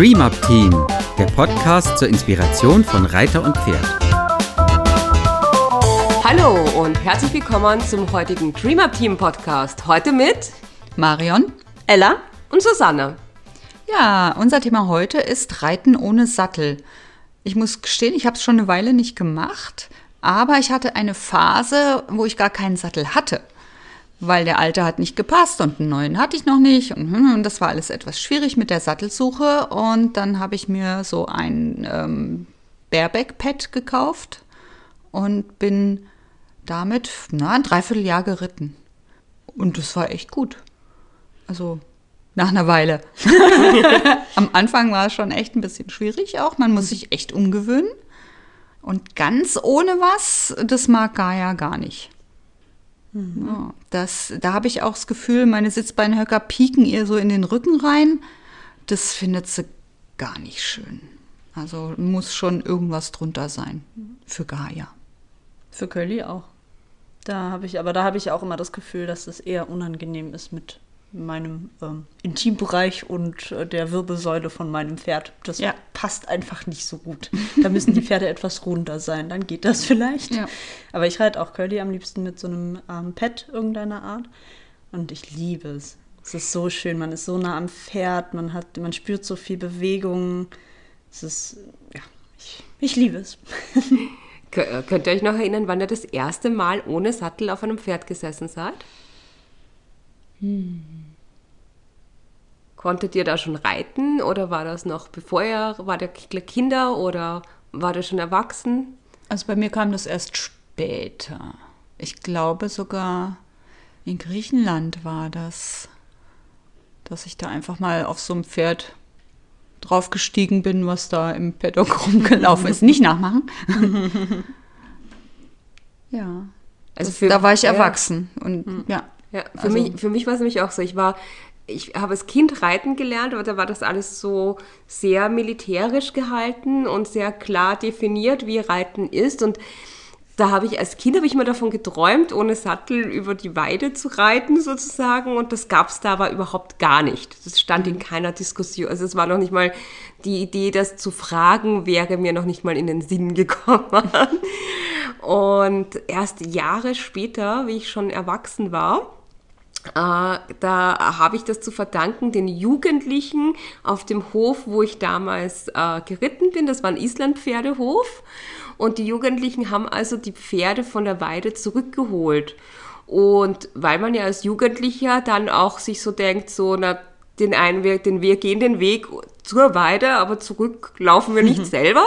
Dream Up Team, der Podcast zur Inspiration von Reiter und Pferd. Hallo und herzlich willkommen zum heutigen Dream Up Team Podcast. Heute mit Marion, Ella und Susanne. Ja, unser Thema heute ist Reiten ohne Sattel. Ich muss gestehen, ich habe es schon eine Weile nicht gemacht, aber ich hatte eine Phase, wo ich gar keinen Sattel hatte weil der alte hat nicht gepasst und einen neuen hatte ich noch nicht. Und, hm, und das war alles etwas schwierig mit der Sattelsuche. Und dann habe ich mir so ein ähm, Bareback-Pad gekauft und bin damit na, ein Dreivierteljahr geritten. Und das war echt gut. Also nach einer Weile. Am Anfang war es schon echt ein bisschen schwierig auch. Man muss sich echt umgewöhnen. Und ganz ohne was, das mag Gaia gar nicht. Mhm. Das, da habe ich auch das Gefühl, meine Sitzbeinhöcker pieken ihr so in den Rücken rein. Das findet sie gar nicht schön. Also muss schon irgendwas drunter sein für Gaia. Für Curly auch. Da habe ich, aber da habe ich auch immer das Gefühl, dass es eher unangenehm ist mit meinem ähm, Intimbereich und äh, der Wirbelsäule von meinem Pferd. Das ja. passt einfach nicht so gut. Da müssen die Pferde etwas runder sein, dann geht das vielleicht. Ja. Aber ich reite auch Curly am liebsten mit so einem ähm, Pad irgendeiner Art. Und ich liebe es. Es ist so schön, man ist so nah am Pferd, man hat, man spürt so viel Bewegung. Es ist, ja, ich, ich liebe es. Könnt ihr euch noch erinnern, wann ihr das erste Mal ohne Sattel auf einem Pferd gesessen seid? Hm. Konntet ihr da schon reiten oder war das noch bevor ihr, war der Kinder oder war der schon erwachsen? Also bei mir kam das erst später. Ich glaube sogar in Griechenland war das, dass ich da einfach mal auf so einem Pferd draufgestiegen bin, was da im Paddock rumgelaufen ist. Nicht nachmachen. ja. Also für, da war ich erwachsen und hm. ja. Ja, für, also, mich, für mich war es nämlich auch so. Ich war, ich habe als Kind reiten gelernt, aber da war das alles so sehr militärisch gehalten und sehr klar definiert, wie Reiten ist. Und da habe ich als Kind habe ich immer davon geträumt, ohne Sattel über die Weide zu reiten sozusagen. Und das gab es da aber überhaupt gar nicht. Das stand in keiner Diskussion. Also es war noch nicht mal die Idee, das zu fragen, wäre mir noch nicht mal in den Sinn gekommen. Und erst Jahre später, wie ich schon erwachsen war, da habe ich das zu verdanken den Jugendlichen auf dem Hof, wo ich damals äh, geritten bin. Das war ein Islandpferdehof. Und die Jugendlichen haben also die Pferde von der Weide zurückgeholt. Und weil man ja als Jugendlicher dann auch sich so denkt, so, na, den einen Weg, den wir gehen den Weg zur Weide, aber zurück laufen wir nicht selber,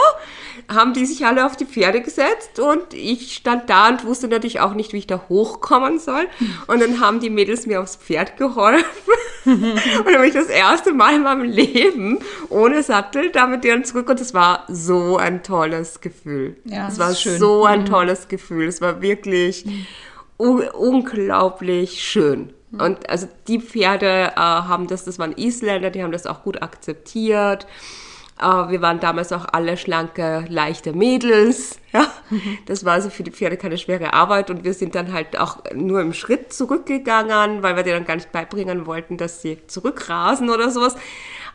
haben die sich alle auf die Pferde gesetzt und ich stand da und wusste natürlich auch nicht, wie ich da hochkommen soll. Und dann haben die Mädels mir aufs Pferd geholfen. und dann bin ich das erste Mal in meinem Leben ohne Sattel da mit denen zurück und es war so ein tolles Gefühl. Ja, es war schön. so ein mhm. tolles Gefühl. Es war wirklich unglaublich schön. Und also die Pferde äh, haben das, das waren Isländer, die haben das auch gut akzeptiert. Äh, wir waren damals auch alle schlanke, leichte Mädels. Ja? Das war also für die Pferde keine schwere Arbeit und wir sind dann halt auch nur im Schritt zurückgegangen, weil wir denen dann gar nicht beibringen wollten, dass sie zurückrasen oder sowas.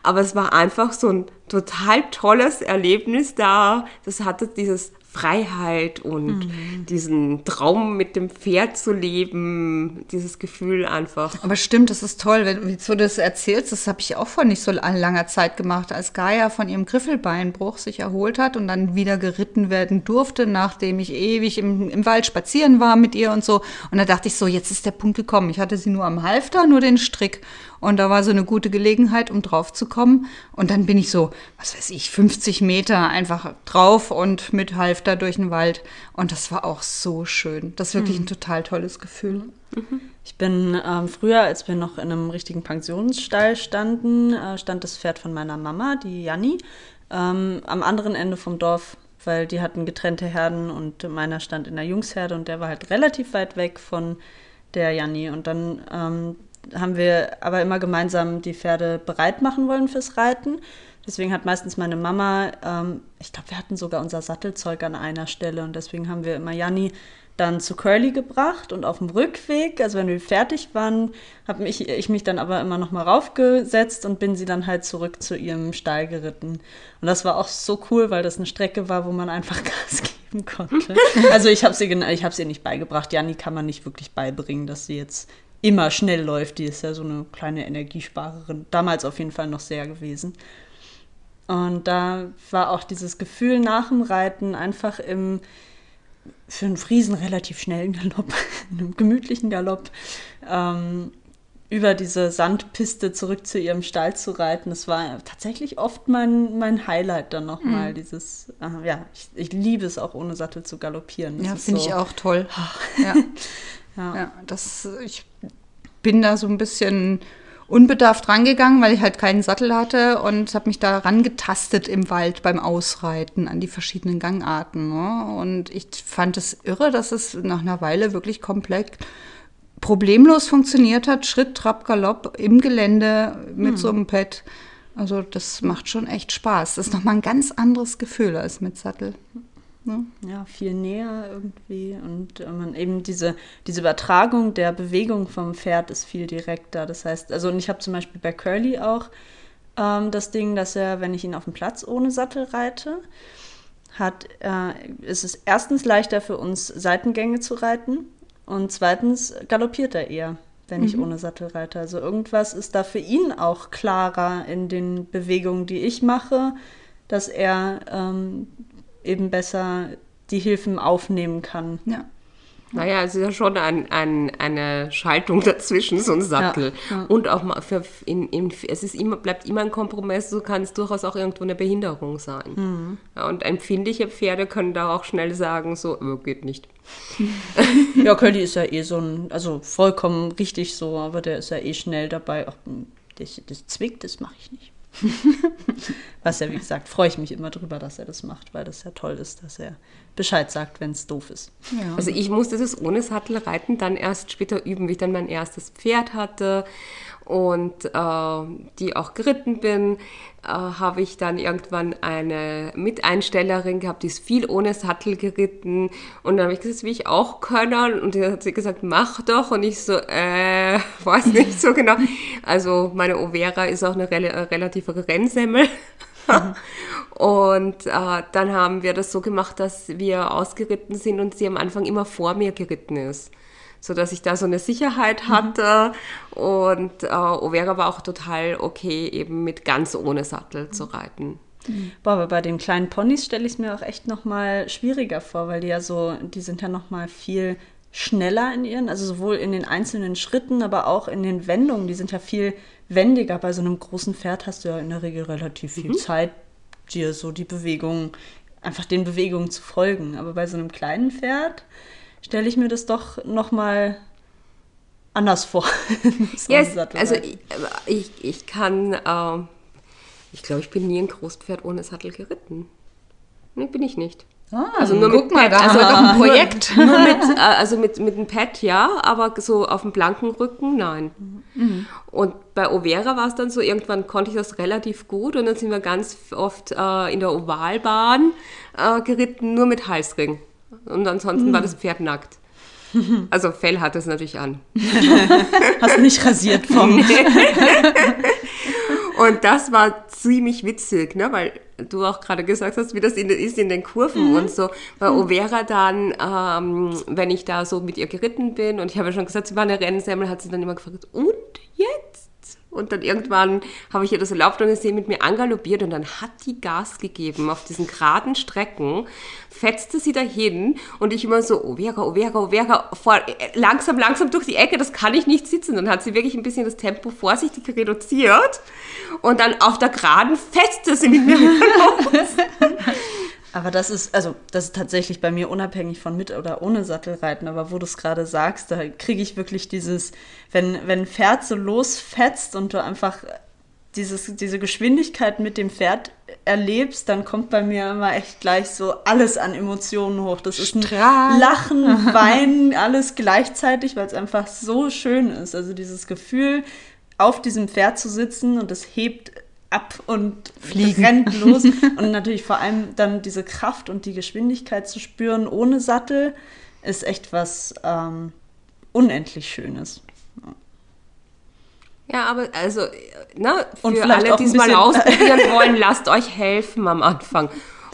Aber es war einfach so ein total tolles Erlebnis da. Das hatte dieses Freiheit und mhm. diesen Traum mit dem Pferd zu leben, dieses Gefühl einfach. Aber stimmt, das ist toll, wenn du das erzählst, das habe ich auch vor nicht so langer Zeit gemacht, als Gaia von ihrem Griffelbeinbruch sich erholt hat und dann wieder geritten werden durfte, nachdem ich ewig im, im Wald spazieren war mit ihr und so. Und da dachte ich so, jetzt ist der Punkt gekommen. Ich hatte sie nur am Halfter, nur den Strick. Und da war so eine gute Gelegenheit, um drauf zu kommen. Und dann bin ich so, was weiß ich, 50 Meter einfach drauf und mit Halfter durch den Wald. Und das war auch so schön. Das ist wirklich mhm. ein total tolles Gefühl. Mhm. Ich bin ähm, früher, als wir noch in einem richtigen Pensionsstall standen, äh, stand das Pferd von meiner Mama, die Janni, ähm, am anderen Ende vom Dorf weil die hatten getrennte Herden und meiner stand in der Jungsherde und der war halt relativ weit weg von der Janni. Und dann ähm, haben wir aber immer gemeinsam die Pferde bereit machen wollen fürs Reiten. Deswegen hat meistens meine Mama, ähm, ich glaube, wir hatten sogar unser Sattelzeug an einer Stelle und deswegen haben wir immer Janni dann zu Curly gebracht und auf dem Rückweg, also wenn wir fertig waren, habe ich, ich mich dann aber immer noch mal raufgesetzt und bin sie dann halt zurück zu ihrem Stall geritten. Und das war auch so cool, weil das eine Strecke war, wo man einfach Gas geben konnte. Also ich habe sie, habe sie nicht beigebracht. Janni kann man nicht wirklich beibringen, dass sie jetzt immer schnell läuft. Die ist ja so eine kleine Energiesparerin. Damals auf jeden Fall noch sehr gewesen. Und da war auch dieses Gefühl nach dem Reiten einfach im für einen Friesen relativ schnellen Galopp, einem gemütlichen Galopp, ähm, über diese Sandpiste zurück zu ihrem Stall zu reiten. Das war tatsächlich oft mein, mein Highlight dann nochmal. Mhm. Dieses, äh, ja, ich, ich, liebe es auch ohne Sattel zu galoppieren. Das ja, finde so, ich auch toll. ja. ja. ja, das, ich bin da so ein bisschen unbedarft rangegangen, weil ich halt keinen Sattel hatte und habe mich da rangetastet im Wald beim Ausreiten an die verschiedenen Gangarten. Ne? Und ich fand es irre, dass es nach einer Weile wirklich komplett problemlos funktioniert hat. Schritt, Trab, Galopp im Gelände mit hm. so einem Pad. Also das macht schon echt Spaß. Das ist nochmal ein ganz anderes Gefühl als mit Sattel. Ne? Ja, viel näher irgendwie. Und äh, man eben diese, diese Übertragung der Bewegung vom Pferd ist viel direkter. Das heißt, also und ich habe zum Beispiel bei Curly auch ähm, das Ding, dass er, wenn ich ihn auf dem Platz ohne Sattel reite, hat, äh, ist es erstens leichter für uns, Seitengänge zu reiten. Und zweitens galoppiert er eher, wenn ich mhm. ohne Sattel reite. Also irgendwas ist da für ihn auch klarer in den Bewegungen, die ich mache, dass er ähm, eben besser die Hilfen aufnehmen kann. Ja. Naja, es ist ja schon ein, ein, eine Schaltung dazwischen, so ein Sattel. Ja, ja. Und auch mal für, in, in, es ist immer, bleibt immer ein Kompromiss, so kann es durchaus auch irgendwo eine Behinderung sein. Mhm. Ja, und empfindliche Pferde können da auch schnell sagen, so, oh, geht nicht. ja, Curly ist ja eh so ein, also vollkommen richtig so, aber der ist ja eh schnell dabei. Ach, das, das zwickt, das mache ich nicht. Was ja, wie gesagt, freue ich mich immer drüber, dass er das macht, weil das ja toll ist, dass er Bescheid sagt, wenn es doof ist. Ja. Also ich musste das ohne Sattelreiten dann erst später üben, wie ich dann mein erstes Pferd hatte und äh, die auch geritten bin, äh, habe ich dann irgendwann eine Miteinstellerin gehabt, die ist viel ohne Sattel geritten und dann habe ich gesagt, will ich auch können und dann hat sie gesagt, mach doch und ich so, äh, weiß nicht so genau. Also meine Overa ist auch eine rel relative Rennsemmel. und äh, dann haben wir das so gemacht, dass wir ausgeritten sind und sie am Anfang immer vor mir geritten ist so dass ich da so eine Sicherheit mhm. hatte. Mhm. Und äh, Overa war auch total okay, eben mit ganz ohne Sattel mhm. zu reiten. Mhm. Boah, aber bei den kleinen Ponys stelle ich es mir auch echt nochmal schwieriger vor, weil die ja so, die sind ja nochmal viel schneller in ihren, also sowohl in den einzelnen Schritten, aber auch in den Wendungen. Die sind ja viel wendiger. Bei so einem großen Pferd hast du ja in der Regel relativ viel mhm. Zeit, dir so die Bewegungen, einfach den Bewegungen zu folgen. Aber bei so einem kleinen Pferd stelle ich mir das doch noch mal anders vor. yes, also ich, ich, ich kann, äh, ich glaube, ich bin nie ein Großpferd ohne Sattel geritten. Nee, bin ich nicht. Ah, also nur guck mit mal, Pad, da also doch ein Projekt. Nur, nur mit, äh, also mit, mit einem Pad ja, aber so auf dem blanken Rücken nein. Mhm. Und bei Overa war es dann so, irgendwann konnte ich das relativ gut und dann sind wir ganz oft äh, in der Ovalbahn äh, geritten, nur mit Halsring. Und ansonsten mhm. war das Pferd nackt. Also Fell hat es natürlich an. Hast du nicht rasiert vom. und das war ziemlich witzig, ne? weil du auch gerade gesagt hast, wie das in, ist in den Kurven mhm. und so. Bei mhm. Overa dann, ähm, wenn ich da so mit ihr geritten bin und ich habe ja schon gesagt, sie war eine Rennsemmel, hat sie dann immer gefragt, und jetzt? Und dann irgendwann habe ich ihr das erlaubt und sie mit mir angaloppiert und dann hat die Gas gegeben auf diesen geraden Strecken, fetzte sie dahin und ich immer so, oh Vera, oh Vera, oh Vera, vor, äh, langsam, langsam durch die Ecke, das kann ich nicht sitzen. Dann hat sie wirklich ein bisschen das Tempo vorsichtig reduziert und dann auf der geraden fetzte sie mit mir los. Aber das ist, also das ist tatsächlich bei mir unabhängig von mit oder ohne Sattelreiten, aber wo du es gerade sagst, da kriege ich wirklich dieses, wenn, wenn ein Pferd so losfetzt und du einfach dieses, diese Geschwindigkeit mit dem Pferd erlebst, dann kommt bei mir immer echt gleich so alles an Emotionen hoch. Das ist ein Lachen, Weinen, alles gleichzeitig, weil es einfach so schön ist. Also dieses Gefühl, auf diesem Pferd zu sitzen und es hebt ab und Fliegen. rennt los. und natürlich vor allem dann diese Kraft und die Geschwindigkeit zu spüren ohne Sattel ist echt was ähm, unendlich Schönes. Ja, aber also, ne, für alle, die es mal ausprobieren wollen, lasst euch helfen am Anfang.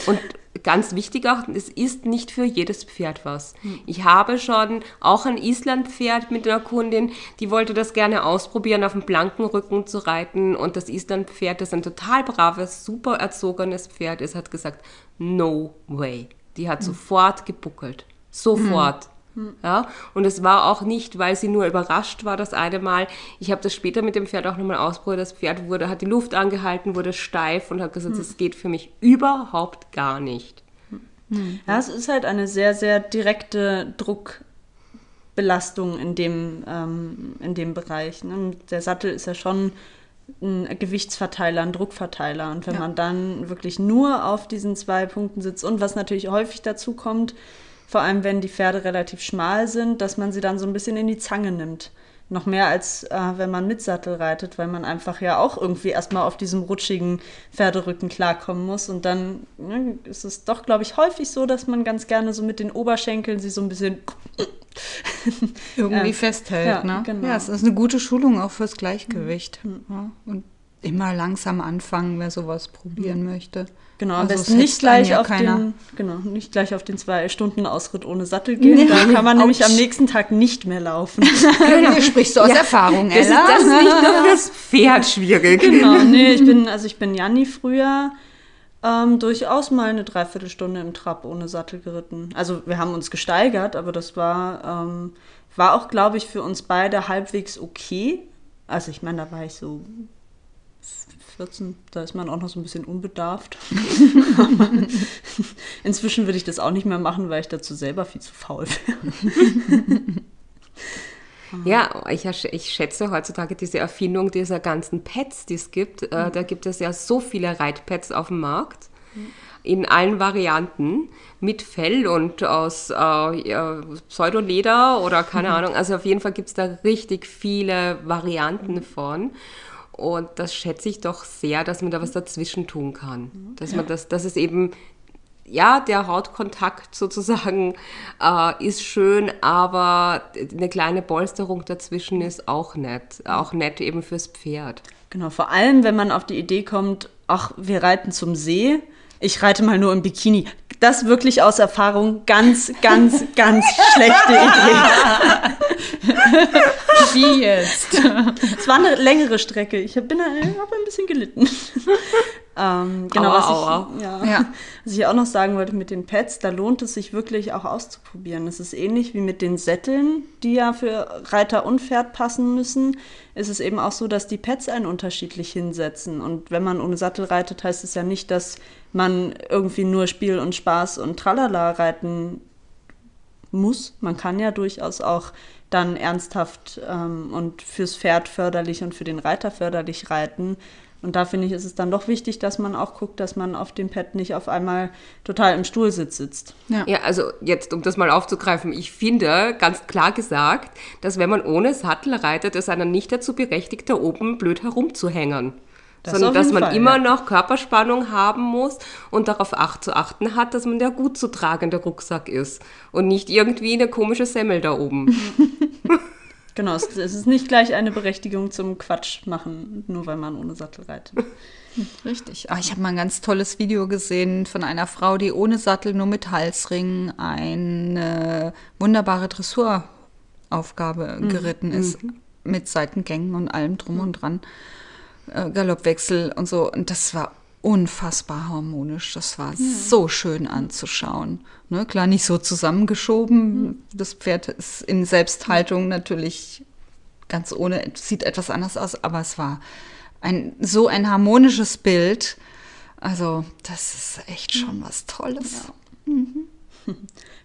Und ganz wichtig auch, es ist nicht für jedes Pferd was. Hm. Ich habe schon auch ein Islandpferd mit einer Kundin, die wollte das gerne ausprobieren, auf dem blanken Rücken zu reiten. Und das Islandpferd, das ein total braves, super erzogenes Pferd ist, hat gesagt, no way. Die hat hm. sofort gebuckelt. Sofort. Hm. Ja, und es war auch nicht, weil sie nur überrascht war das eine Mal. Ich habe das später mit dem Pferd auch nochmal ausprobiert. Das Pferd wurde, hat die Luft angehalten, wurde steif und hat gesagt, das geht für mich überhaupt gar nicht. Ja, es ist halt eine sehr, sehr direkte Druckbelastung in dem, ähm, in dem Bereich. Ne? Der Sattel ist ja schon ein Gewichtsverteiler, ein Druckverteiler. Und wenn ja. man dann wirklich nur auf diesen zwei Punkten sitzt und was natürlich häufig dazu kommt, vor allem wenn die Pferde relativ schmal sind, dass man sie dann so ein bisschen in die Zange nimmt. Noch mehr als äh, wenn man mit Sattel reitet, weil man einfach ja auch irgendwie erstmal auf diesem rutschigen Pferderücken klarkommen muss. Und dann ne, ist es doch, glaube ich, häufig so, dass man ganz gerne so mit den Oberschenkeln sie so ein bisschen irgendwie äh, festhält. Ja, ne? genau. ja, es ist eine gute Schulung auch fürs Gleichgewicht. Mhm. Ja, und immer langsam anfangen, wer sowas probieren mhm. möchte. Genau, am also besten nicht gleich, ja auf den, genau, nicht gleich auf den zwei Stunden Ausritt ohne Sattel gehen. Ja. Da kann man nämlich am nächsten Tag nicht mehr laufen. genau. Sprichst du aus ja. Erfahrung, Ella? Das ist, das ist nicht nur fürs Pferd schwierig. Genau, nee, ich bin, also ich bin Janni früher ähm, durchaus mal eine Dreiviertelstunde im Trab ohne Sattel geritten. Also wir haben uns gesteigert, aber das war, ähm, war auch, glaube ich, für uns beide halbwegs okay. Also ich meine, da war ich so 14, da ist man auch noch so ein bisschen unbedarft. Inzwischen würde ich das auch nicht mehr machen, weil ich dazu selber viel zu faul wäre. Ja, ich, ich, schätze heutzutage diese Erfindung dieser ganzen Pads, die es gibt. Äh, mhm. Da gibt es ja so viele Reitpads auf dem Markt. Mhm. In allen Varianten. Mit Fell und aus äh, Pseudoleder oder keine mhm. Ahnung. Also auf jeden Fall gibt es da richtig viele Varianten mhm. von. Und das schätze ich doch sehr, dass man da was dazwischen tun kann. Dass man das, dass es eben, ja, der Hautkontakt sozusagen äh, ist schön, aber eine kleine Polsterung dazwischen ist auch nett. Auch nett eben fürs Pferd. Genau, vor allem, wenn man auf die Idee kommt, ach, wir reiten zum See ich reite mal nur im Bikini. Das wirklich aus Erfahrung ganz, ganz, ganz schlechte Idee. Wie jetzt? Es war eine längere Strecke. Ich bin habe ein bisschen gelitten. Ähm, genau, aua, was, ich, aua. Ja, ja. was ich auch noch sagen wollte mit den Pads, da lohnt es sich wirklich auch auszuprobieren. Es ist ähnlich wie mit den Sätteln, die ja für Reiter und Pferd passen müssen. Ist es eben auch so, dass die Pads einen unterschiedlich hinsetzen. Und wenn man ohne Sattel reitet, heißt es ja nicht, dass man irgendwie nur Spiel und Spaß und Tralala reiten muss. Man kann ja durchaus auch dann ernsthaft ähm, und fürs Pferd förderlich und für den Reiter förderlich reiten. Und da finde ich, ist es dann doch wichtig, dass man auch guckt, dass man auf dem Pad nicht auf einmal total im Stuhlsitz sitzt. Ja. ja, also jetzt, um das mal aufzugreifen, ich finde ganz klar gesagt, dass wenn man ohne Sattel reitet, es einen nicht dazu berechtigt, da oben blöd herumzuhängen. Das sondern dass man Fall, immer ja. noch Körperspannung haben muss und darauf acht zu achten hat, dass man der gut zu tragende Rucksack ist und nicht irgendwie eine komische Semmel da oben. Genau, es ist nicht gleich eine Berechtigung zum Quatsch machen, nur weil man ohne Sattel reitet. Richtig. Ah, ich habe mal ein ganz tolles Video gesehen von einer Frau, die ohne Sattel, nur mit Halsring eine wunderbare Dressuraufgabe mhm. geritten ist. Mhm. Mit Seitengängen und allem drum und dran. Äh, Galoppwechsel und so. Und das war unfassbar harmonisch. Das war ja. so schön anzuschauen. Ne, klar, nicht so zusammengeschoben. Das Pferd ist in Selbsthaltung natürlich ganz ohne, sieht etwas anders aus, aber es war ein, so ein harmonisches Bild. Also, das ist echt schon was Tolles. Ja. Mhm.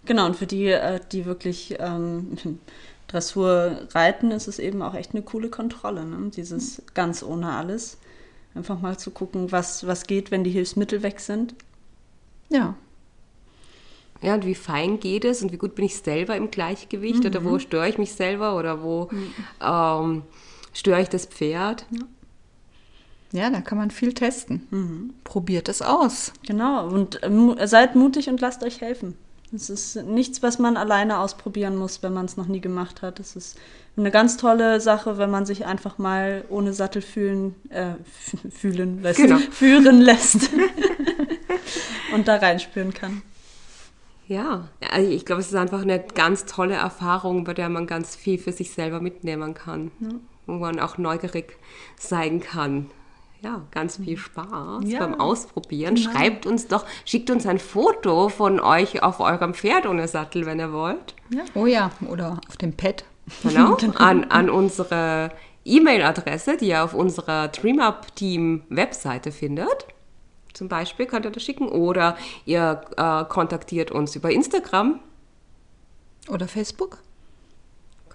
Genau, und für die, äh, die wirklich ähm, Dressur reiten, ist es eben auch echt eine coole Kontrolle. Ne? Dieses mhm. ganz ohne alles. Einfach mal zu gucken, was, was geht, wenn die Hilfsmittel weg sind. Ja. Ja, und wie fein geht es und wie gut bin ich selber im Gleichgewicht mhm. oder wo störe ich mich selber oder wo mhm. ähm, störe ich das Pferd. Ja. Ja, da kann man viel testen. Mhm. Probiert es aus. Genau, und äh, seid mutig und lasst euch helfen. Es ist nichts, was man alleine ausprobieren muss, wenn man es noch nie gemacht hat. Es ist eine ganz tolle Sache, wenn man sich einfach mal ohne Sattel fühlen, äh, fühlen lässt, genau. führen lässt und da reinspüren kann. Ja, also ich glaube, es ist einfach eine ganz tolle Erfahrung, bei der man ganz viel für sich selber mitnehmen kann, ja. wo man auch neugierig sein kann ja, ganz viel Spaß ja, beim Ausprobieren. Genau. Schreibt uns doch, schickt uns ein Foto von euch auf eurem Pferd ohne Sattel, wenn ihr wollt. Ja. Oh ja, oder auf dem Pad. Genau, an, an unsere E-Mail-Adresse, die ihr auf unserer DreamUp Team Webseite findet. Zum Beispiel könnt ihr das schicken oder ihr äh, kontaktiert uns über Instagram. Oder Facebook.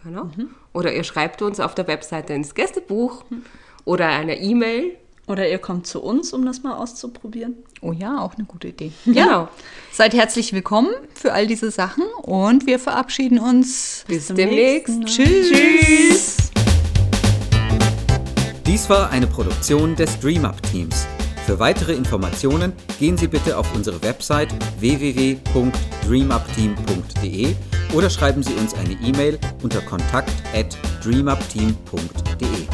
Genau. Mhm. Oder ihr schreibt uns auf der Webseite ins Gästebuch mhm. oder eine E-Mail oder ihr kommt zu uns, um das mal auszuprobieren. Oh ja, auch eine gute Idee. Genau. Seid herzlich willkommen für all diese Sachen und wir verabschieden uns. Bis, Bis demnächst. Tschüss. Tschüss. Dies war eine Produktion des DreamUp Teams. Für weitere Informationen gehen Sie bitte auf unsere Website www.dreamupteam.de oder schreiben Sie uns eine E-Mail unter kontakt@dreamupteam.de.